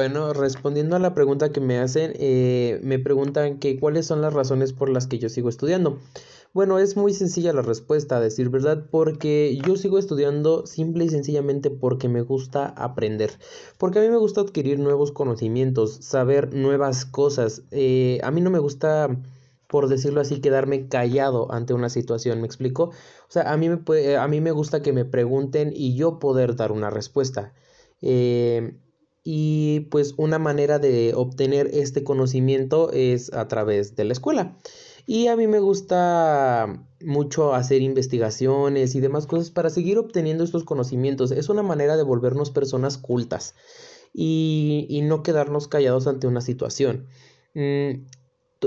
Bueno, respondiendo a la pregunta que me hacen, eh, me preguntan que cuáles son las razones por las que yo sigo estudiando. Bueno, es muy sencilla la respuesta, a decir verdad, porque yo sigo estudiando simple y sencillamente porque me gusta aprender, porque a mí me gusta adquirir nuevos conocimientos, saber nuevas cosas. Eh, a mí no me gusta, por decirlo así, quedarme callado ante una situación, ¿me explico? O sea, a mí me, a mí me gusta que me pregunten y yo poder dar una respuesta. Eh, y pues una manera de obtener este conocimiento es a través de la escuela. Y a mí me gusta mucho hacer investigaciones y demás cosas para seguir obteniendo estos conocimientos. Es una manera de volvernos personas cultas y, no quedarnos callados ante una situación. Mm,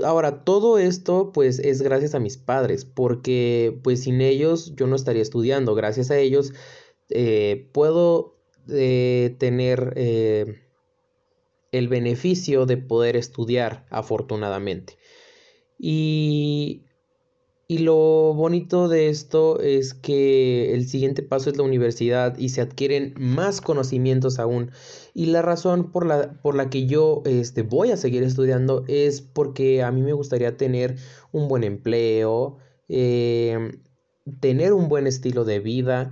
ahora, todo esto pues es gracias a mis padres, porque pues sin ellos yo no estaría estudiando. Gracias a ellos eh, puedo de tener eh, el beneficio de poder estudiar afortunadamente. Y, y lo bonito de esto es que el siguiente paso es la universidad y se adquieren más conocimientos aún. Y la razón por la, por la que yo este, voy a seguir estudiando es porque a mí me gustaría tener un buen empleo, eh, tener un buen estilo de vida,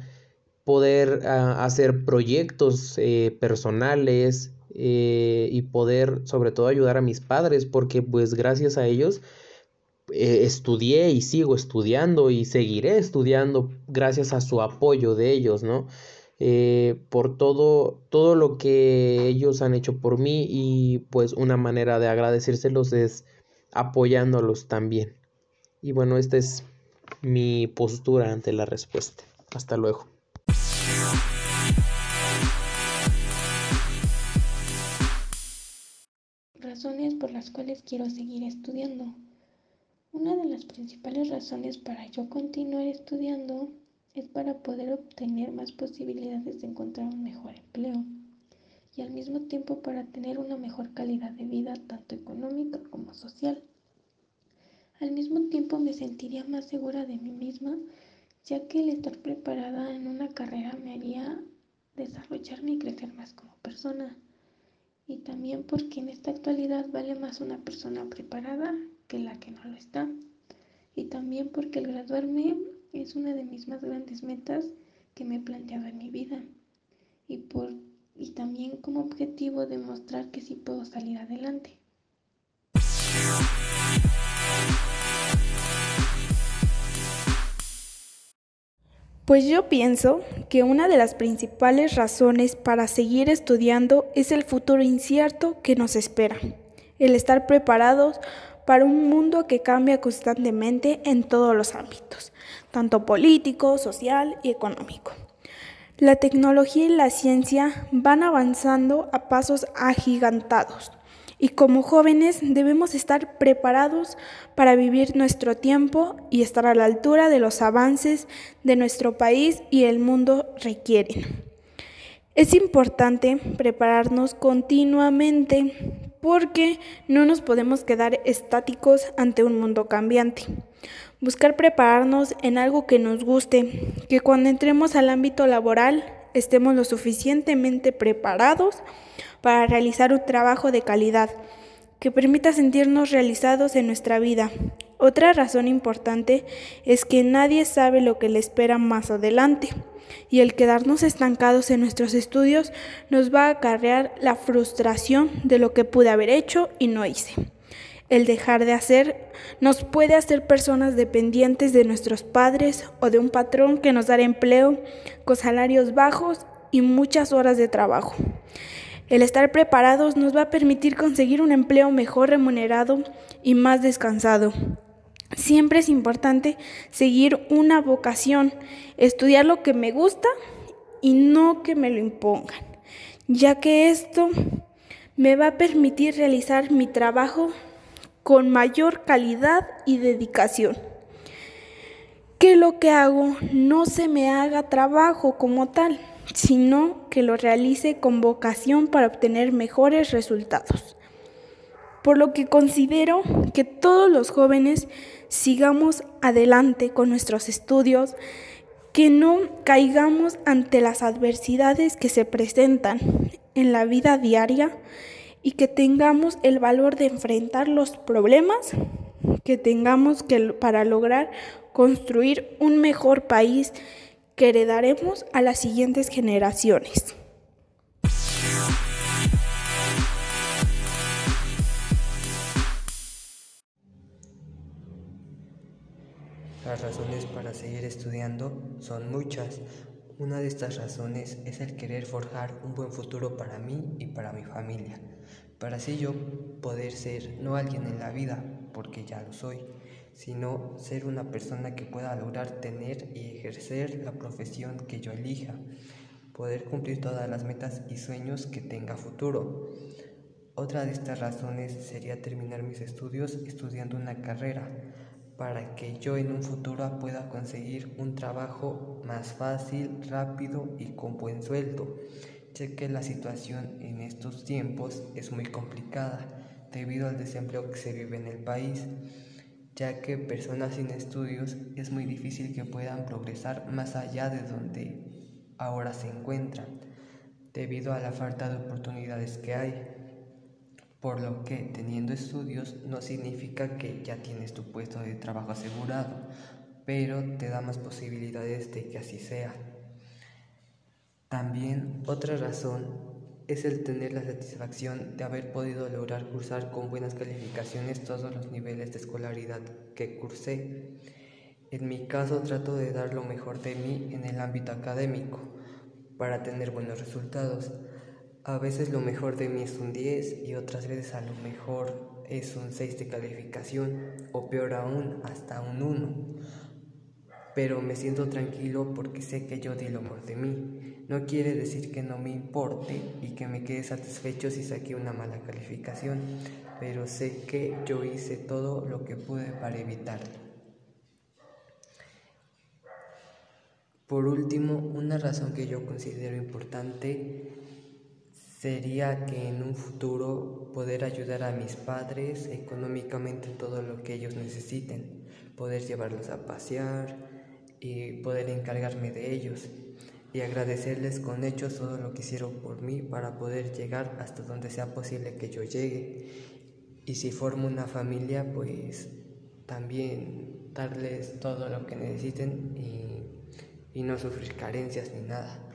poder ah, hacer proyectos eh, personales eh, y poder sobre todo ayudar a mis padres porque pues gracias a ellos eh, estudié y sigo estudiando y seguiré estudiando gracias a su apoyo de ellos, ¿no? por todo, todo lo que ellos han hecho por mí y pues una manera de agradecérselos es apoyándolos también. Y bueno, esta es mi postura ante la respuesta. Hasta luego. Cuales quiero seguir estudiando. Una de las principales razones para yo continuar estudiando es para poder obtener más posibilidades de encontrar un mejor empleo y al mismo tiempo para tener una mejor calidad de vida tanto económica como social. Al mismo tiempo me sentiría más segura de mí misma ya que el estar preparada en una carrera me haría desarrollarme y crecer más como persona. Y también porque en esta actualidad vale más una persona preparada que la que no lo está. Y también porque el graduarme es una de mis más grandes metas que me he planteado en mi vida. Y, por, y también como objetivo demostrar que sí puedo salir adelante. Pues yo pienso que una de las principales razones para seguir estudiando es el futuro incierto que nos espera, el estar preparados para un mundo que cambia constantemente en todos los ámbitos, tanto político, social y económico. La tecnología y la ciencia van avanzando a pasos agigantados y como jóvenes debemos estar preparados para vivir nuestro tiempo y estar a la altura de los avances de nuestro país y el mundo requieren. Es importante prepararnos continuamente porque no nos podemos quedar estáticos ante un mundo cambiante. Buscar prepararnos en algo que nos guste, que cuando entremos al ámbito laboral estemos lo suficientemente preparados para realizar un trabajo de calidad que permita sentirnos realizados en nuestra vida. Otra razón importante es que nadie sabe lo que le espera más adelante y el quedarnos estancados en nuestros estudios nos va a acarrear la frustración de lo que pude haber hecho y no hice. El dejar de hacer nos puede hacer personas dependientes de nuestros padres o de un patrón que nos dará empleo con salarios bajos y muchas horas de trabajo. El estar preparados nos va a permitir conseguir un empleo mejor remunerado y más descansado. Siempre es importante seguir una vocación, estudiar lo que me gusta y no que me lo impongan, ya que esto me va a permitir realizar mi trabajo con mayor calidad y dedicación. Que lo que hago no se me haga trabajo como tal, sino que lo realice con vocación para obtener mejores resultados. Por lo que considero que todos los jóvenes sigamos adelante con nuestros estudios, que no caigamos ante las adversidades que se presentan en la vida diaria y que tengamos el valor de enfrentar los problemas que tengamos que para lograr construir un mejor país que heredaremos a las siguientes generaciones. Las razones para seguir estudiando son muchas. Una de estas razones es el querer forjar un buen futuro para mí y para mi familia, para así yo poder ser no alguien en la vida, porque ya lo soy, sino ser una persona que pueda lograr tener y ejercer la profesión que yo elija, poder cumplir todas las metas y sueños que tenga futuro. Otra de estas razones sería terminar mis estudios estudiando una carrera, para que yo en un futuro pueda conseguir un trabajo más fácil, rápido y con buen sueldo, ya que la situación en estos tiempos es muy complicada debido al desempleo que se vive en el país, ya que personas sin estudios es muy difícil que puedan progresar más allá de donde ahora se encuentran, debido a la falta de oportunidades que hay por lo que teniendo estudios no significa que ya tienes tu puesto de trabajo asegurado, pero te da más posibilidades de que así sea. También otra razón es el tener la satisfacción de haber podido lograr cursar con buenas calificaciones todos los niveles de escolaridad que cursé. En mi caso trato de dar lo mejor de mí en el ámbito académico para tener buenos resultados. A veces lo mejor de mí es un 10 y otras veces a lo mejor es un 6 de calificación o peor aún hasta un 1. Pero me siento tranquilo porque sé que yo di lo mejor de mí. No quiere decir que no me importe y que me quede satisfecho si saqué una mala calificación, pero sé que yo hice todo lo que pude para evitarlo. Por último, una razón que yo considero importante sería que en un futuro poder ayudar a mis padres económicamente en todo lo que ellos necesiten, poder llevarlos a pasear y poder encargarme de ellos y agradecerles con hechos todo lo que hicieron por mí para poder llegar hasta donde sea posible que yo llegue. Y si formo una familia, pues también darles todo lo que necesiten y, y no sufrir carencias ni nada.